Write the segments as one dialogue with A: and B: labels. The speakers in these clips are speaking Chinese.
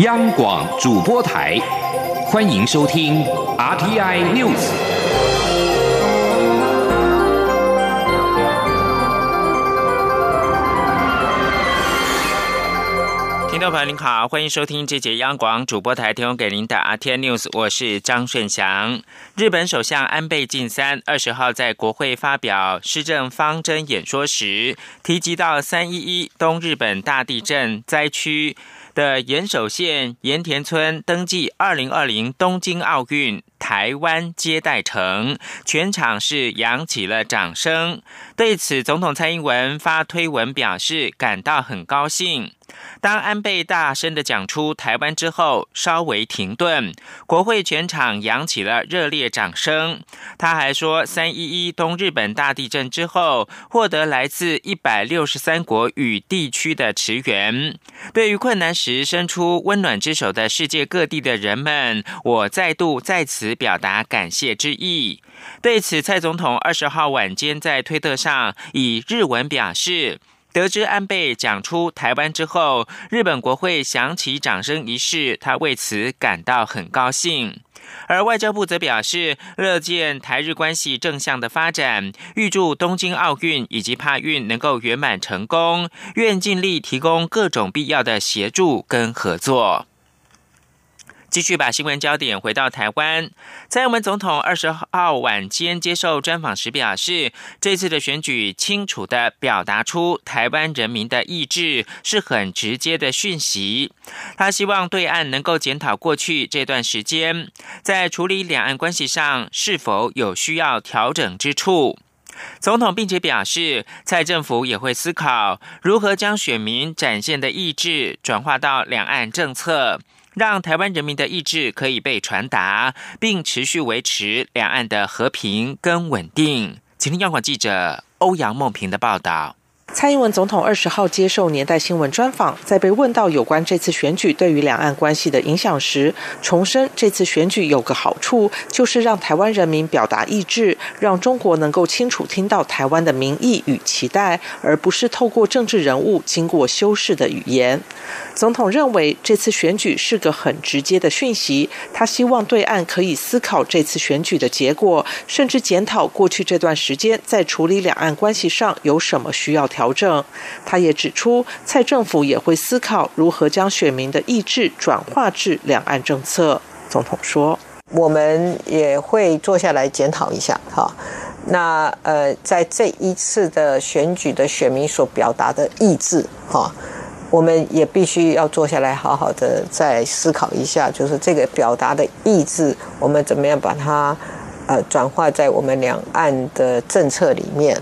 A: 央广主播台，欢迎收听 RTI News。
B: 听众朋友您好，欢迎收听这节央广主播台提供给您的 RTI News，我是张顺祥。日本首相安倍晋三二十号在国会发表施政方针演说时，提及到三一一东日本大地震灾区。的岩手县岩田村登记二零二零东京奥运。台湾接待城，全场是扬起了掌声。对此，总统蔡英文发推文表示感到很高兴。当安倍大声的讲出台湾之后，稍微停顿，国会全场扬起了热烈掌声。他还说，三一一东日本大地震之后，获得来自一百六十三国与地区的驰援。对于困难时伸出温暖之手的世界各地的人们，我再度在此表达感谢之意。对此，蔡总统二十号晚间在推特上以日文表示。得知安倍讲出台湾之后，日本国会响起掌声仪式，他为此感到很高兴。而外交部则表示，乐见台日关系正向的发展，预祝东京奥运以及帕运能够圆满成功，愿尽力提供各种必要的协助跟合作。继续把新闻焦点回到台湾，蔡英文总统二十号晚间接受专访时表示，这次的选举清楚的表达出台湾人民的意志，是很直接的讯息。他希望对岸能够检讨过去这段时间在处理两岸关系上是否有需要调整之处。总统并且表示，蔡政府也会思考如何将选民展现的意志转化到两岸政策。让台湾人民的意志可以被传达，并持续维持两岸的和平跟稳定。请听央广记者欧阳梦平的报道。
C: 蔡英文总统二十号接受年代新闻专访，在被问到有关这次选举对于两岸关系的影响时，重申这次选举有个好处，就是让台湾人民表达意志，让中国能够清楚听到台湾的民意与期待，而不是透过政治人物经过修饰的语言。总统认为这次选举是个很直接的讯息，他希望对岸可以思考这次选举的结果，甚至检讨过去这段时间在处理两岸关系上有什么需要调调整。他也指出，蔡政府也会思考如何将选民的意志转化至两岸政策。总统说：“我们也会坐下来检讨一下，哈，那呃，在这一次的选举的选民所表达的意志，哈。”我们也必须要坐下来，好好的再思考一下，就是这个表达的意志，我们怎么样把它呃转化在我们两岸的政策里面，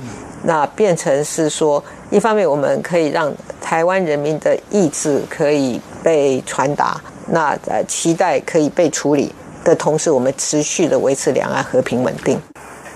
C: 那变成是说，一方面我们可以让台湾人民的意志可以被传达，那呃期待可以被处理的同时，我们持续的维持两岸和平稳定。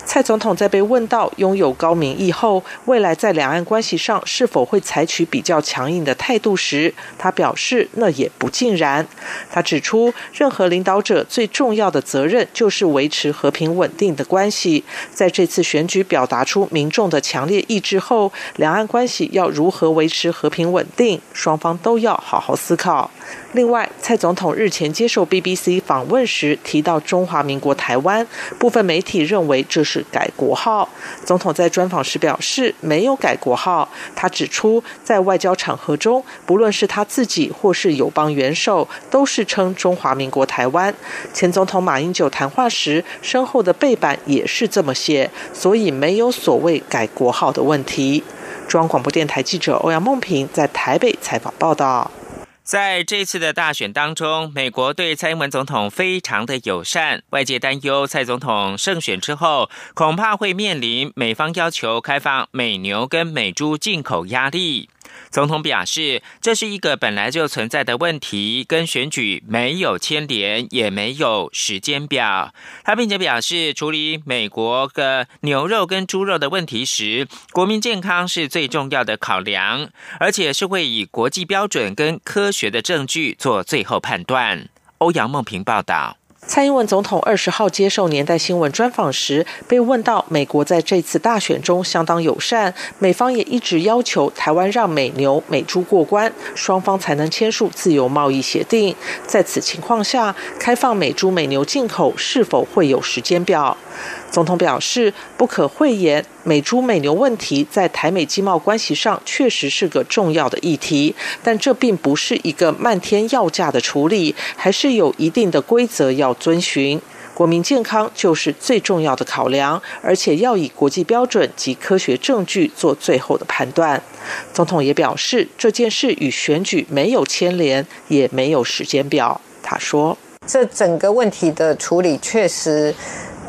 C: 蔡总统在被问到拥有高民意后，未来在两岸关系上是否会采取比较强硬的态度时，他表示那也不尽然。他指出，任何领导者最重要的责任就是维持和平稳定的关系。在这次选举表达出民众的强烈意志后，两岸关系要如何维持和平稳定，双方都要好好思考。另外，蔡总统日前接受 BBC 访问时提到中华民国台湾，部分媒体认为这是改国号。总统在专访时表示没有改国号。他指出，在外交场合中，不论是他自己或是友邦元首，都是称中华民国台湾。前总统马英九谈话时身后的背板也是这么写，所以没有所谓改国号的问题。中央广播电台记者欧阳梦平在台北采访报道。
B: 在这次的大选当中，美国对蔡英文总统非常的友善，外界担忧蔡总统胜选之后，恐怕会面临美方要求开放美牛跟美猪进口压力。总统表示，这是一个本来就存在的问题，跟选举没有牵连，也没有时间表。他并且表示，处理美国的牛肉跟猪肉的问题时，国民健康是最重要的考量，而且是会以国际标准跟科学的证据做最后判断。欧阳梦平报道。
C: 蔡英文总统二十号接受年代新闻专访时，被问到美国在这次大选中相当友善，美方也一直要求台湾让美牛、美猪过关，双方才能签署自由贸易协定。在此情况下，开放美猪美牛进口是否会有时间表？总统表示，不可讳言，美猪美牛问题在台美经贸关系上确实是个重要的议题，但这并不是一个漫天要价的处理，还是有一定的规则要遵循。国民健康就是最重要的考量，而且要以国际标准及科学证据做最后的判断。总统也表示，这件事与选举没有牵连，也没有时间表。他说：“
D: 这整个问题的处理确实。”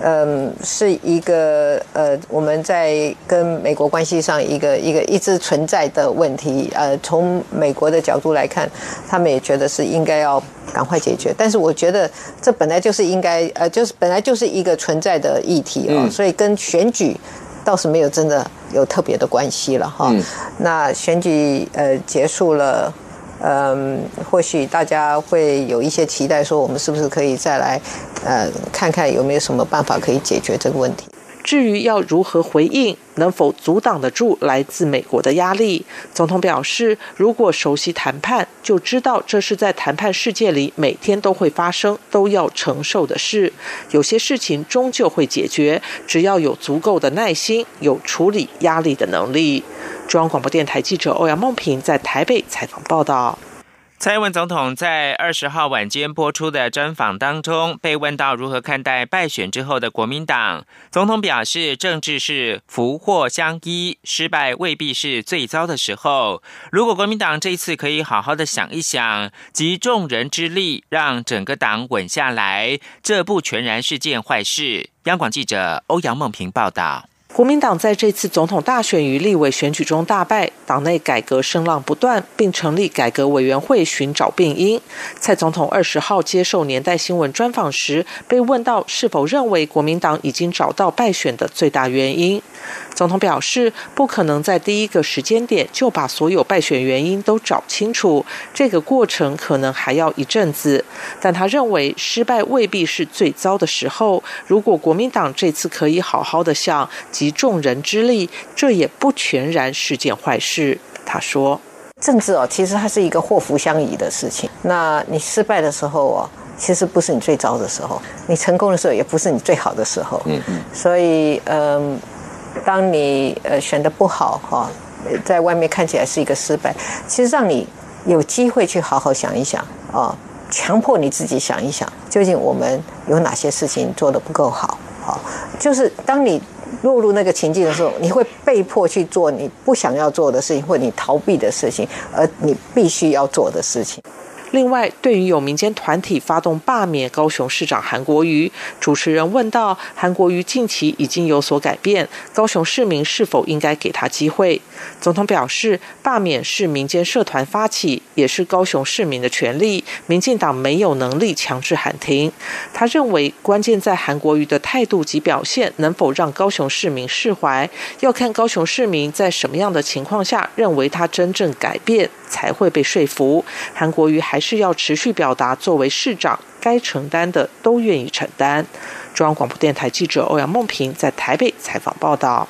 D: 嗯，是一个呃，我们在跟美国关系上一个一个一直存在的问题。呃，从美国的角度来看，他们也觉得是应该要赶快解决。但是我觉得这本来就是应该呃，就是本来就是一个存在的议题啊，所以跟选举倒是没有真的有特别的关系了哈。那选举呃结束了。嗯，或许大家会有一些期待，说我们是不是可以再来，呃，看看有没有什么办法可以解决这个问题。
C: 至于要如何回应，能否阻挡得住来自美国的压力，总统表示，如果熟悉谈判，就知道这是在谈判世界里每天都会发生、都要承受的事。有些事情终究会解决，只要有足够的耐心，有处理压力的能力。中央广播电台记者欧阳梦平在台北采访报道。
B: 蔡英文总统在二十号晚间播出的专访当中，被问到如何看待败选之后的国民党，总统表示，政治是福祸相依，失败未必是最糟的时候。如果国民党这一次可以好好的想一想，集众人之力让整个党稳下来，这不全然是件坏事。央广记者欧阳梦平报道。
C: 国民党在这次总统大选与立委选举中大败，党内改革声浪不断，并成立改革委员会寻找病因。蔡总统二十号接受年代新闻专访时，被问到是否认为国民党已经找到败选的最大原因。总统表示，不可能在第一个时间点就把所有败选原因都找清楚，这个过程可能还要一阵子。但他认为，失败未必是最糟的时候。如果国民党这次可以好好的想，集众人之力，这也不全然是件坏事。他说：“
D: 政治哦，其实它是一个祸福相依的事情。那你失败的时候哦，其实不是你最糟的时候；你成功的时候，也不是你最好的时候。嗯嗯。所以，嗯。”当你呃选的不好哈，在外面看起来是一个失败，其实让你有机会去好好想一想啊，强迫你自己想一想，究竟我们有哪些事情做的不够好？好，就是当你落入那个情境的时候，你会被迫去做你不想要做的事情，或你逃避的事情，而你必须要做的事情。
C: 另外，对于有民间团体发动罢免高雄市长韩国瑜，主持人问到：韩国瑜近期已经有所改变，高雄市民是否应该给他机会？总统表示，罢免是民间社团发起，也是高雄市民的权利，民进党没有能力强制喊停。他认为，关键在韩国瑜的态度及表现能否让高雄市民释怀，要看高雄市民在什么样的情况下认为他真正改变，才会被说服。韩国瑜还是要持续表达，作为市长该承担的都愿意承担。中央广播电台记者欧阳梦平在台北采访报道。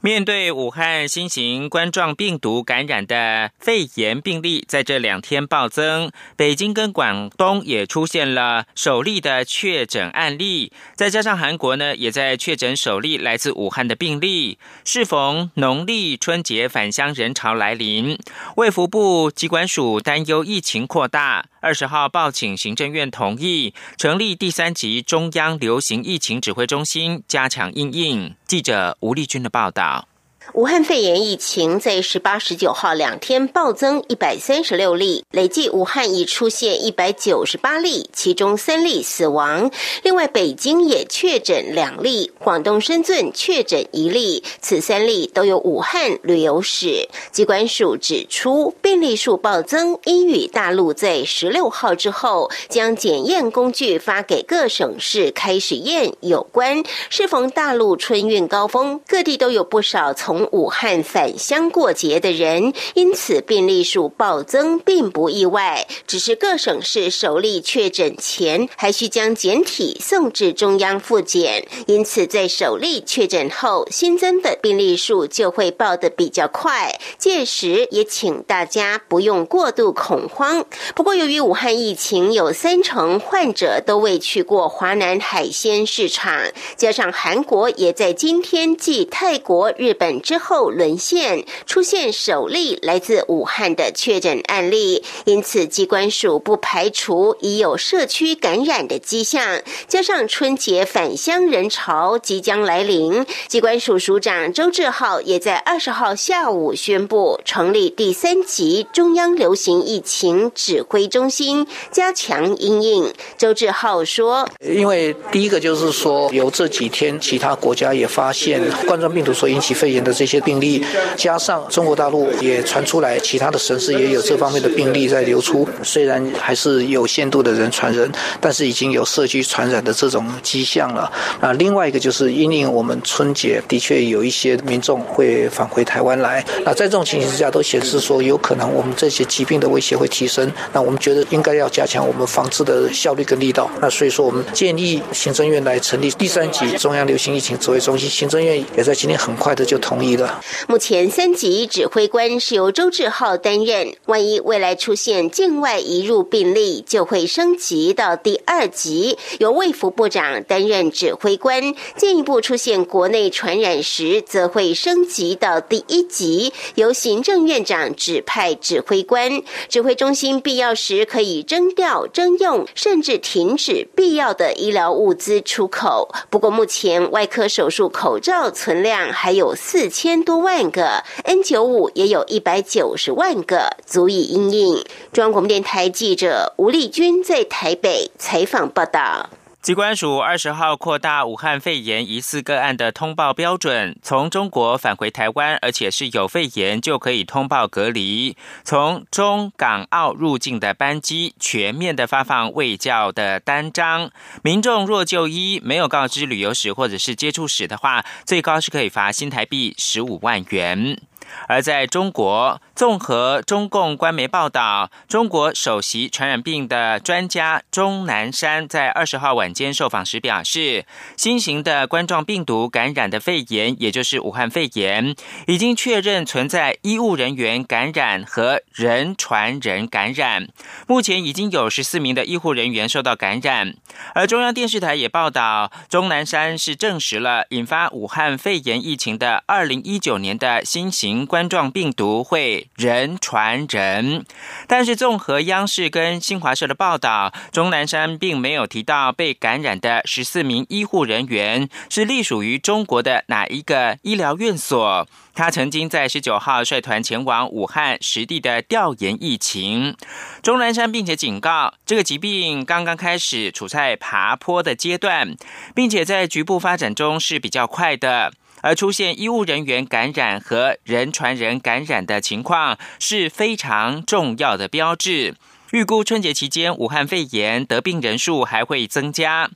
B: 面对武汉新型冠状病毒感染的肺炎病例在这两天暴增，北京跟广东也出现了首例的确诊案例，再加上韩国呢也在确诊首例来自武汉的病例。适逢农历春节返乡人潮来临，卫福部机关署担忧疫情扩大，二十号报请行政院同意成立第三级中央流行疫情指挥中心，加强应应。记者吴丽君的报道。
E: 武汉肺炎疫情在十八、十九号两天暴增一百三十六例，累计武汉已出现一百九十八例，其中三例死亡。另外，北京也确诊两例，广东深圳确诊一例，此三例都有武汉旅游史。机关署指出，病例数暴增，应与大陆在十六号之后将检验工具发给各省市开始验有关。适逢大陆春运高峰，各地都有不少从武汉返乡过节的人，因此病例数暴增并不意外。只是各省市首例确诊前，还需将检体送至中央复检，因此在首例确诊后，新增的病例数就会报得比较快。届时也请大家不用过度恐慌。不过，由于武汉疫情有三成患者都未去过华南海鲜市场，加上韩国也在今天继泰国、日本之后沦陷，出现首例来自武汉的确诊案例，因此机关署不排除已有社区感染的迹象。加上春节返乡人潮即将来临，机关署署长周志浩也在二十号下午宣布成立第三级中央流行疫情指挥中心，加强应应。周志浩说：“
F: 因为第一个就是说，有这几天其他国家也发现冠状病毒所引起肺炎的这些病例，加上中国大陆也传出来，其他的省市也有这方面的病例在流出。虽然还是有限度的人传人，但是已经有社区传染的这种迹象了。啊，另外一个就是因应我们春节的确有一些民众会返回台湾来。那在这种情形之下，都显示说有可能我们这些疾病的威胁会提升。那我们觉得应该要加强我们防治的效率跟力道。那所以说，我们建议行政院来成立第三级中央流行疫情指挥中心。行政院也在今天很快的就同意了。
E: 目前三级指挥官是由周志浩担任。万一未来出现境外移入病例，就会升级到第二级，由卫福部长担任指挥官。进一步出现国内传染时，则会升级到第一级，由行政院长指派指挥官。指挥中心必要时可以征调、征用，甚至停止必要的医疗物资出口。不过，目前外科手术口罩存量还有四千多万个，N 九五也有一百九十万个，足以应应。中央广播电台记者吴丽君在台北采访报道。
B: 机关署二十号扩大武汉肺炎疑似个案的通报标准，从中国返回台湾，而且是有肺炎就可以通报隔离。从中港澳入境的班机全面的发放卫教的单张。民众若就医没有告知旅游史或者是接触史的话，最高是可以罚新台币十五万元。而在中国，综合中共官媒报道，中国首席传染病的专家钟南山在二十号晚间受访时表示，新型的冠状病毒感染的肺炎，也就是武汉肺炎，已经确认存在医务人员感染和人传人感染。目前已经有十四名的医护人员受到感染。而中央电视台也报道，钟南山是证实了引发武汉肺炎疫情的二零一九年的新型。冠状病毒会人传人，但是综合央视跟新华社的报道，钟南山并没有提到被感染的十四名医护人员是隶属于中国的哪一个医疗院所。他曾经在十九号率团前往武汉实地的调研疫情。钟南山并且警告，这个疾病刚刚开始处在爬坡的阶段，并且在局部发展中是比较快的。而出现医务人员感染和人传人感染的情况是非常重要的标志。预估春节期间武汉肺炎得病人数还会增加。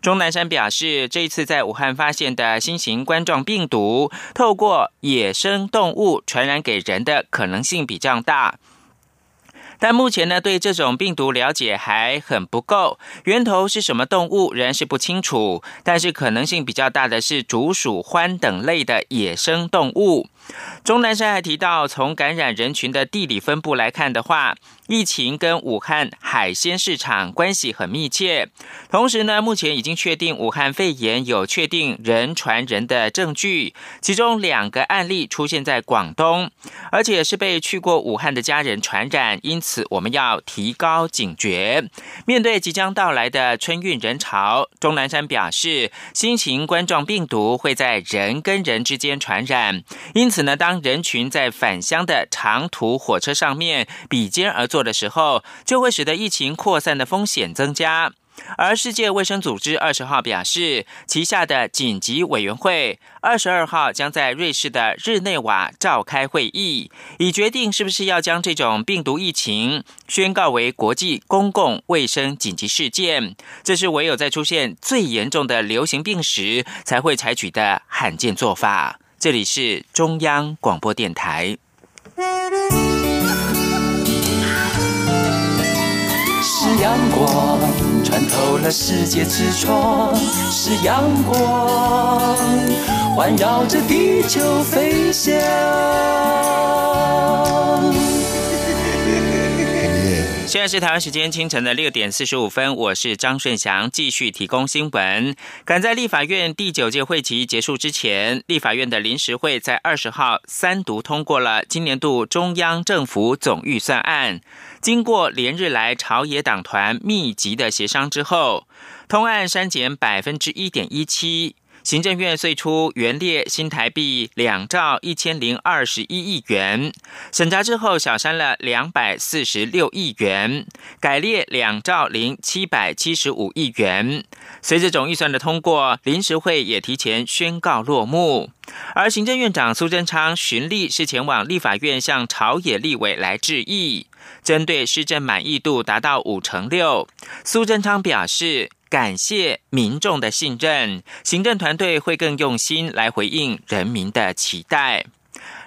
B: 钟南山表示，这一次在武汉发现的新型冠状病毒，透过野生动物传染给人的可能性比较大。但目前呢，对这种病毒了解还很不够，源头是什么动物仍然是不清楚。但是可能性比较大的是竹鼠、獾等类的野生动物。钟南山还提到，从感染人群的地理分布来看的话，疫情跟武汉海鲜市场关系很密切。同时呢，目前已经确定武汉肺炎有确定人传人的证据，其中两个案例出现在广东，而且是被去过武汉的家人传染。因此，我们要提高警觉。面对即将到来的春运人潮，钟南山表示，新型冠状病毒会在人跟人之间传染，因此。此呢，当人群在返乡的长途火车上面比肩而坐的时候，就会使得疫情扩散的风险增加。而世界卫生组织二十号表示，旗下的紧急委员会二十二号将在瑞士的日内瓦召开会议，以决定是不是要将这种病毒疫情宣告为国际公共卫生紧急事件。这是唯有在出现最严重的流行病时才会采取的罕见做法。这里是中央广播电台。
G: 是阳光穿透了世界之窗，是阳光环绕着地球飞翔。
B: 现在是台湾时间清晨的六点四十五分，我是张顺祥，继续提供新闻。赶在立法院第九届会期结束之前，立法院的临时会在二十号三读通过了今年度中央政府总预算案。经过连日来朝野党团密集的协商之后，通案删减百分之一点一七。行政院最初原列新台币两兆一千零二十一亿元，审查之后小删了两百四十六亿元，改列两兆零七百七十五亿元。随着总预算的通过，临时会也提前宣告落幕。而行政院长苏贞昌循例是前往立法院向朝野立委来致意，针对施政满意度达到五成六，苏贞昌表示。感谢民众的信任，行政团队会更用心来回应人民的期待。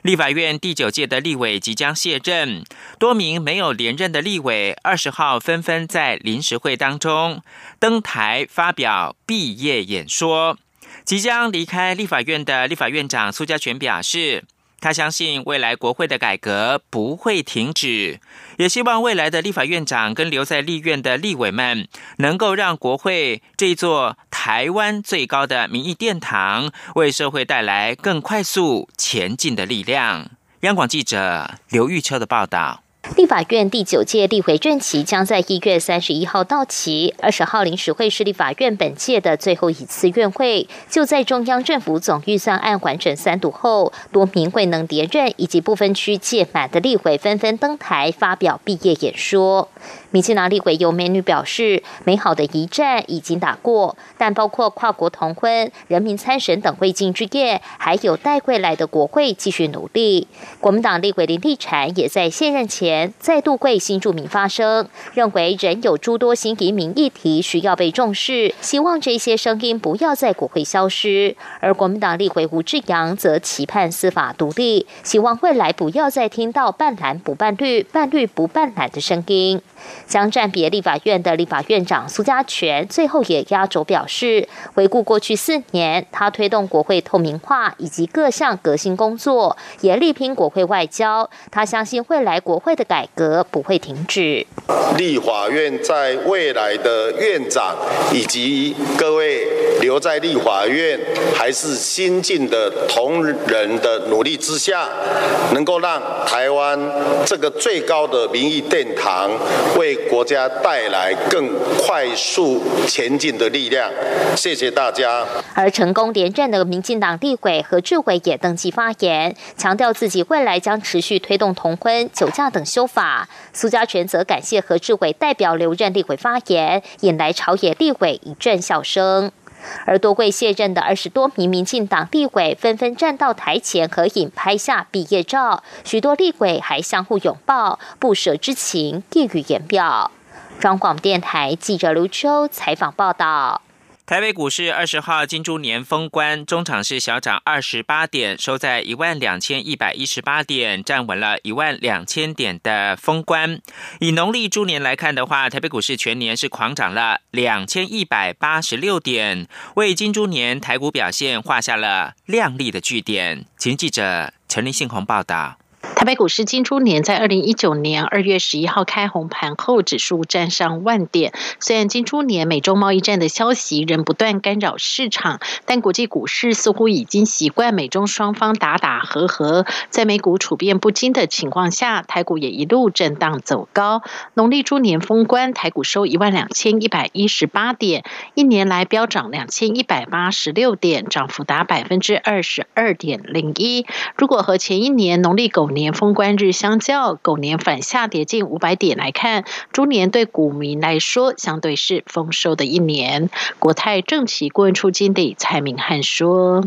B: 立法院第九届的立委即将卸任，多名没有连任的立委二十号纷纷在临时会当中登台发表毕业演说。即将离开立法院的立法院长苏家全表示。他相信未来国会的改革不会停止，也希望未来的立法院长跟留在立院的立委们，能够让国会这座台湾最高的民意殿堂，为社会带来更快速前进的力量。央广记者刘玉秋的报道。
H: 立法院第九届立委任期将在一月三十一号到期，二十号临时会是立法院本届的最后一次院会。就在中央政府总预算案完整三读后，多名未能连任以及部分区届满的立委纷纷登台发表毕业演说。民进党立委有美女表示，美好的一战已经打过，但包括跨国同婚、人民参审等未尽之业，还有待未来的国会继续努力。国民党立委林立产也在卸任前再度为新住民发声，认为仍有诸多新移民议题需要被重视，希望这些声音不要在国会消失。而国民党立委吴志阳则期盼司法独立，希望未来不要再听到半蓝不半绿、半绿不半蓝的声音。将暂别立法院的立法院长苏家全最后也压轴表示，回顾过去四年，他推动国会透明化以及各项革新工作，也力拼国会外交。他相信未来国会的改革不会停止。
I: 立法院在未来的院长以及各位留在立法院还是新进的同仁的努力之下，能够让台湾这个最高的民意殿堂。为国家带来更快速前进的力量，谢谢大家。
H: 而成功连任的民进党立委何志伟也登记发言，强调自己未来将持续推动同婚、酒驾等修法。苏家全则感谢何志伟代表留任立委发言，引来朝野立委一阵笑声。而多贵卸任的二十多名民进党立委纷纷站到台前合影，拍下毕业照。许多立委还相互拥抱，不舍之情溢于言表。中广电台记者卢秋采访报道。
B: 台北股市二十号金猪年封关，中场是小涨二十八点，收在一万两千一百一十八点，站稳了一万两千点的封关。以农历猪年来看的话，台北股市全年是狂涨了两千一百八十六点，为金猪年台股表现画下了亮丽的句点。请记者陈林信宏报道。
J: 台北股市金猪年在二零一九年二月十一号开红盘后，指数站上万点。虽然金猪年美中贸易战的消息仍不断干扰市场，但国际股市似乎已经习惯美中双方打打和和。在美股处变不惊的情况下，台股也一路震荡走高。农历猪年封关，台股收一万两千一百一十八点，一年来飙涨两千一百八十六点，涨幅达百分之二十二点零一。如果和前一年农历狗年封关日相较，狗年反下跌近五百点来看，猪年对股民来说相对是丰收的一年。国泰正奇顾问处经理蔡明汉说。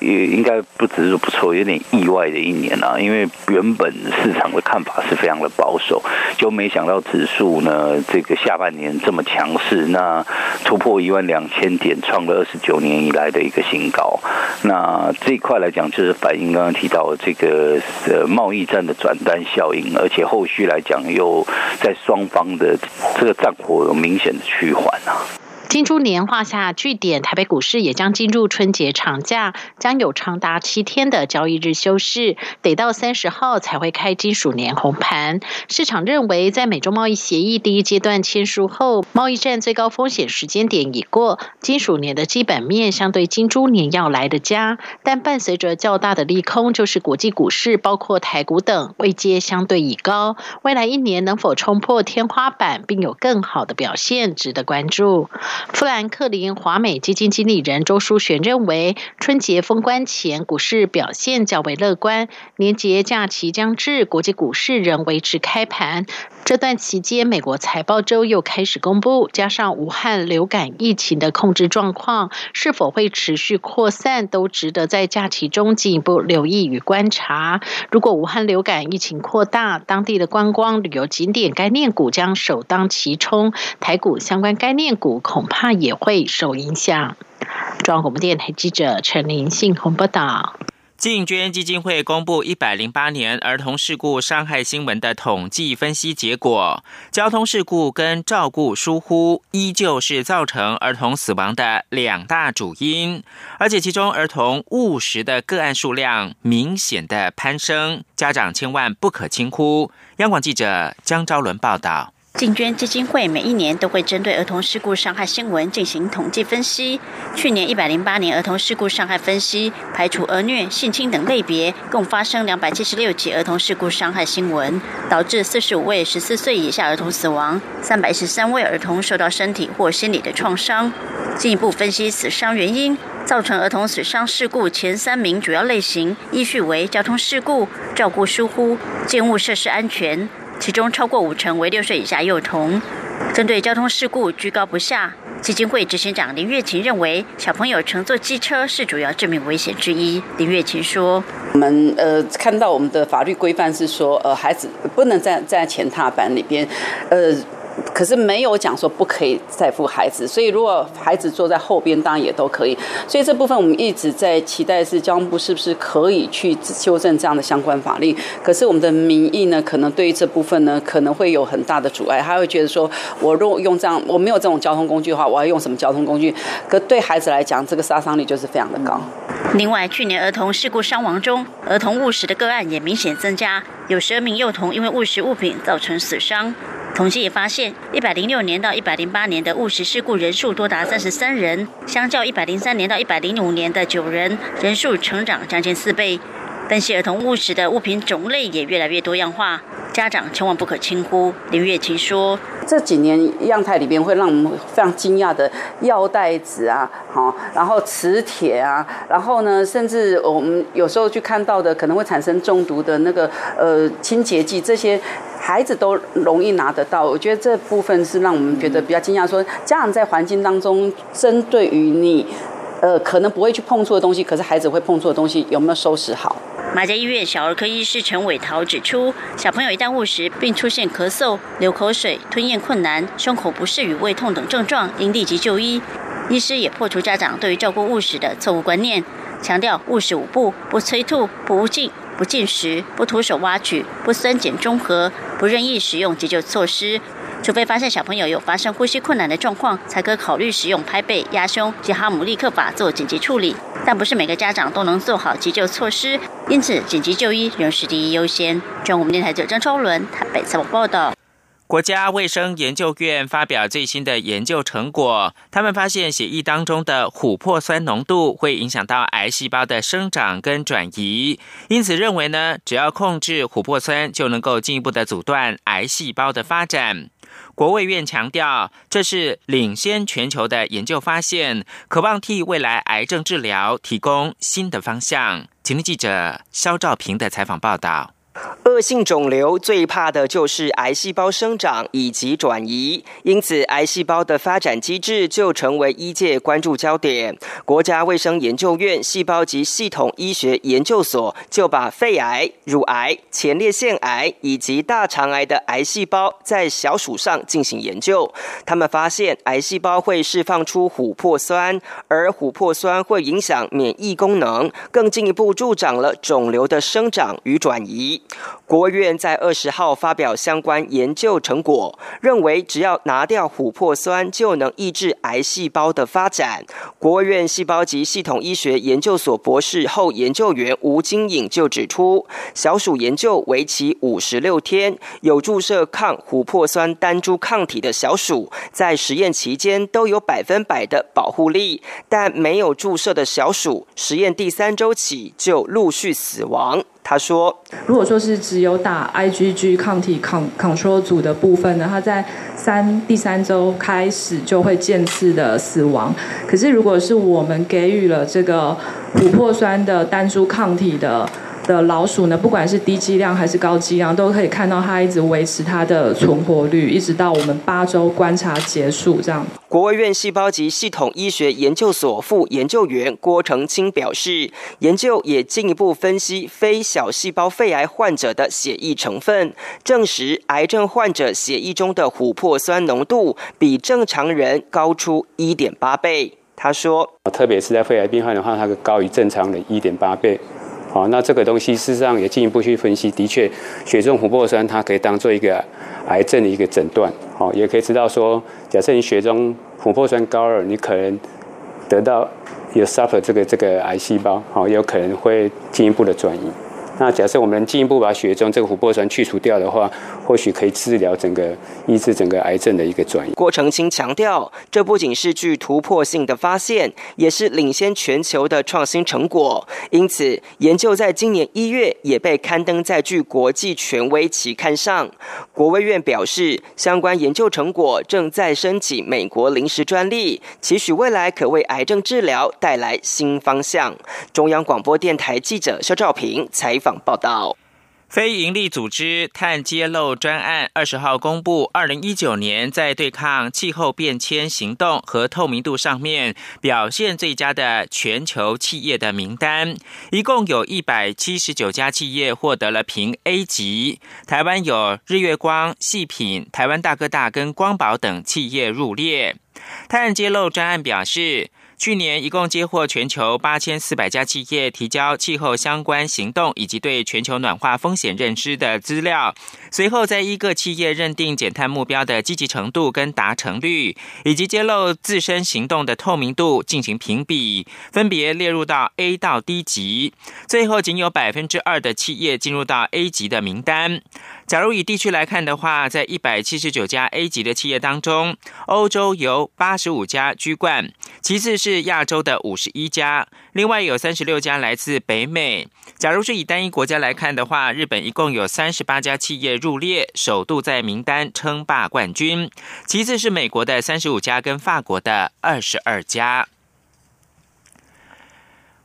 K: 也应该不只是不错，有点意外的一年啊！因为原本市场的看法是非常的保守，就没想到指数呢，这个下半年这么强势，那突破一万两千点，创了二十九年以来的一个新高。那这一块来讲，就是反映刚刚提到这个呃贸易战的转单效应，而且后续来讲又在双方的这个战火有明显的趋缓啊。
J: 金猪年画下句点，台北股市也将进入春节长假，将有长达七天的交易日休市，得到三十号才会开金属年红盘。市场认为，在美中贸易协议第一阶段签署后，贸易战最高风险时间点已过，金属年的基本面相对金猪年要来的佳。但伴随着较大的利空，就是国际股市，包括台股等，位阶相对已高，未来一年能否冲破天花板，并有更好的表现，值得关注。富兰克林华美基金经理人周淑璇认为，春节封关前股市表现较为乐观，年节假期将至，国际股市仍维持开盘。这段期间，美国财报周又开始公布，加上武汉流感疫情的控制状况是否会持续扩散，都值得在假期中进一步留意与观察。如果武汉流感疫情扩大，当地的观光旅游景点概念股将首当其冲，台股相关概念股恐怕也会受影响。中央广播电台记者陈林信鸿报道。
B: 净捐基金会公布一百零八年儿童事故伤害新闻的统计分析结果，交通事故跟照顾疏忽依旧是造成儿童死亡的两大主因，而且其中儿童误食的个案数量明显的攀升，家长千万不可轻忽。央广记者江昭伦报道。
L: 净捐基金会每一年都会针对儿童事故伤害新闻进行统计分析。去年一百零八年儿童事故伤害分析，排除儿虐、性侵等类别，共发生两百七十六起儿童事故伤害新闻，导致四十五位十四岁以下儿童死亡，三百一十三位儿童受到身体或心理的创伤。进一步分析死伤原因，造成儿童死伤事故前三名主要类型依序为交通事故、照顾疏忽、建物设施安全。其中超过五成为六岁以下幼童。针对交通事故居高不下，基金会执行长林月琴认为，小朋友乘坐机车是主要致命危险之一。林月琴说：“
M: 我们呃看到我们的法律规范是说，呃孩子不能在在前踏板里边，呃。”可是没有讲说不可以再负孩子，所以如果孩子坐在后边，当然也都可以。所以这部分我们一直在期待是交通部是不是可以去修正这样的相关法令。可是我们的民意呢，可能对于这部分呢，可能会有很大的阻碍。他会觉得说，我如果用这样，我没有这种交通工具的话，我要用什么交通工具？可对孩子来讲，这个杀伤力就是非常的高。
L: 另外，去年儿童事故伤亡中，儿童误食的个案也明显增加，有十二名幼童因为误食物品造成死伤。统计也发现，一百零六年到一百零八年的误食事故人数多达三十三人，相较一百零三年到一百零五年的九人，人数成长将近四倍。分析儿童误食的物品种类也越来越多样化，家长千万不可轻忽。林月琴说：“
M: 这几年样态里边会让我们非常惊讶的药袋子啊，好，然后磁铁啊，然后呢，甚至我们有时候去看到的可能会产生中毒的那个呃清洁剂这些。”孩子都容易拿得到，我觉得这部分是让我们觉得比较惊讶。说家长在环境当中，针对于你，呃，可能不会去碰触的东西，可是孩子会碰触的东西，有没有收拾好？
L: 马家医院小儿科医师陈伟桃指出，小朋友一旦误食并出现咳嗽、流口水、吞咽困难、胸口不适与胃痛等症状，应立即就医。医师也破除家长对于照顾误食的错误观念，强调误食五不：不催吐、不误进。不进食、不徒手挖取、不酸碱中和、不任意使用急救措施，除非发现小朋友有发生呼吸困难的状况，才可考虑使用拍背、压胸及哈姆立克法做紧急处理。但不是每个家长都能做好急救措施，因此紧急就医仍是第一优先。中央电台记者张超伦台北采访报道。
B: 国家卫生研究院发表最新的研究成果，他们发现血液当中的琥珀酸浓度会影响到癌细胞的生长跟转移，因此认为呢，只要控制琥珀酸，就能够进一步的阻断癌细胞的发展。国卫院强调，这是领先全球的研究发现，渴望替未来癌症治疗提供新的方向。请听记者肖兆平的采访报道。
N: 恶性肿瘤最怕的就是癌细胞生长以及转移，因此癌细胞的发展机制就成为医界关注焦点。国家卫生研究院细胞及系统医学研究所就把肺癌、乳癌、前列腺癌以及大肠癌的癌细胞在小鼠上进行研究。他们发现，癌细胞会释放出琥珀酸，而琥珀酸会影响免疫功能，更进一步助长了肿瘤的生长与转移。国务院在二十号发表相关研究成果，认为只要拿掉琥珀酸，就能抑制癌细胞的发展。国务院细胞及系统医学研究所博士后研究员吴金颖就指出，小鼠研究为期五十六天，有注射抗琥珀酸单株抗体的小鼠，在实验期间都有百分百的保护力，但没有注射的小鼠，实验第三周起就陆续死亡。他说：“如果说是只有打 IgG 抗体抗 control 组的部分呢，它在三第三周开始就会渐次的死亡。可是如果是我们给予了这个琥珀酸的单株抗体的。”的老鼠呢，不管是低剂量还是高剂量，都可以看到它一直维持它的存活率，一直到我们八周观察结束这样。国卫院细胞及系统医学研究所副研究员郭成清表示，研究也进一步分析非小细胞肺癌患者的血液成分，证实癌症患者血液中的琥珀酸浓度比正常人高出一点八倍。他说，特别是在肺癌病患的话，它高于正常人一点八倍。好，那这个东西事实上也进一步去分析，的确，血中琥珀酸它可以当做一个癌症的一个诊断，好，也可以知道说，假设你血中琥珀酸高了，你可能得到有 suffer 这个这个癌细胞，好，有可能会进一步的转移。那假设我们进一步把血中这个琥珀酸去除掉的话，或许可以治疗整个抑制整个癌症的一个转移。郭成清强调，这不仅是具突破性的发现，也是领先全球的创新成果。因此，研究在今年一月也被刊登在具国际权威期刊上。国卫院表示，相关研究成果正在申请美国临时专利，期许未来可为癌症治疗带来新方向。中央广播电台记者肖兆平采。报道：
B: 非营利组织碳揭露专案二十号公布，二零一九年在对抗气候变迁行动和透明度上面表现最佳的全球企业的名单，一共有一百七十九家企业获得了评 A 级。台湾有日月光、细品、台湾大哥大跟光宝等企业入列。碳揭露专案表示。去年一共接获全球八千四百家企业提交气候相关行动以及对全球暖化风险认知的资料，随后在一个企业认定减碳目标的积极程度跟达成率，以及揭露自身行动的透明度进行评比，分别列入到 A 到 D 级，最后仅有百分之二的企业进入到 A 级的名单。假如以地区来看的话，在一百七十九家 A 级的企业当中，欧洲有八十五家居冠，其次是亚洲的五十一家，另外有三十六家来自北美。假如是以单一国家来看的话，日本一共有三十八家企业入列，首度在名单称霸冠军，其次是美国的三十五家跟法国的二十二家。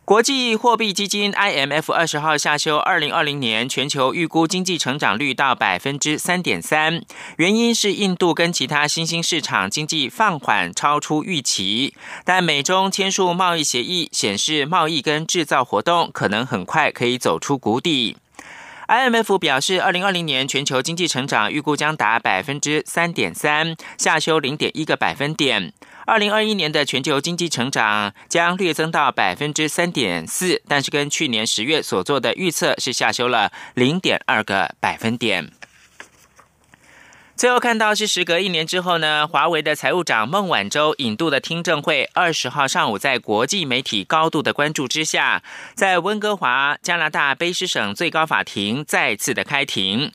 B: 国际货币基金 IMF 二十号下修二零二零年全球预估经济成长率到百分之三点三，原因是印度跟其他新兴市场经济放缓超出预期，但美中签署贸易协议显示贸易跟制造活动可能很快可以走出谷底。IMF 表示，二零二零年全球经济成长预估将达百分之三点三，下修零点一个百分点。二零二一年的全球经济成长将略增到百分之三点四，但是跟去年十月所做的预测是下修了零点二个百分点。最后看到是时隔一年之后呢，华为的财务长孟晚舟引渡的听证会，二十号上午在国际媒体高度的关注之下，在温哥华加拿大卑诗省最高法庭再次的开庭。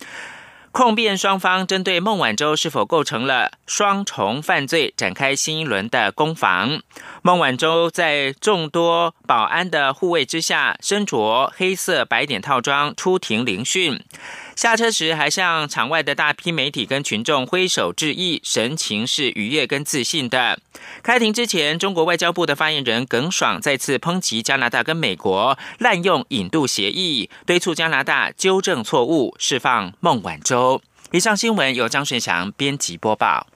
B: 控辩双方针对孟晚舟是否构成了双重犯罪展开新一轮的攻防。孟晚舟在众多保安的护卫之下，身着黑色白点套装出庭聆讯。下车时还向场外的大批媒体跟群众挥手致意，神情是愉悦跟自信的。开庭之前，中国外交部的发言人耿爽再次抨击加拿大跟美国滥用引渡协议，敦促加拿大纠正错误，释放孟晚舟。以上新闻由张顺祥编辑播报。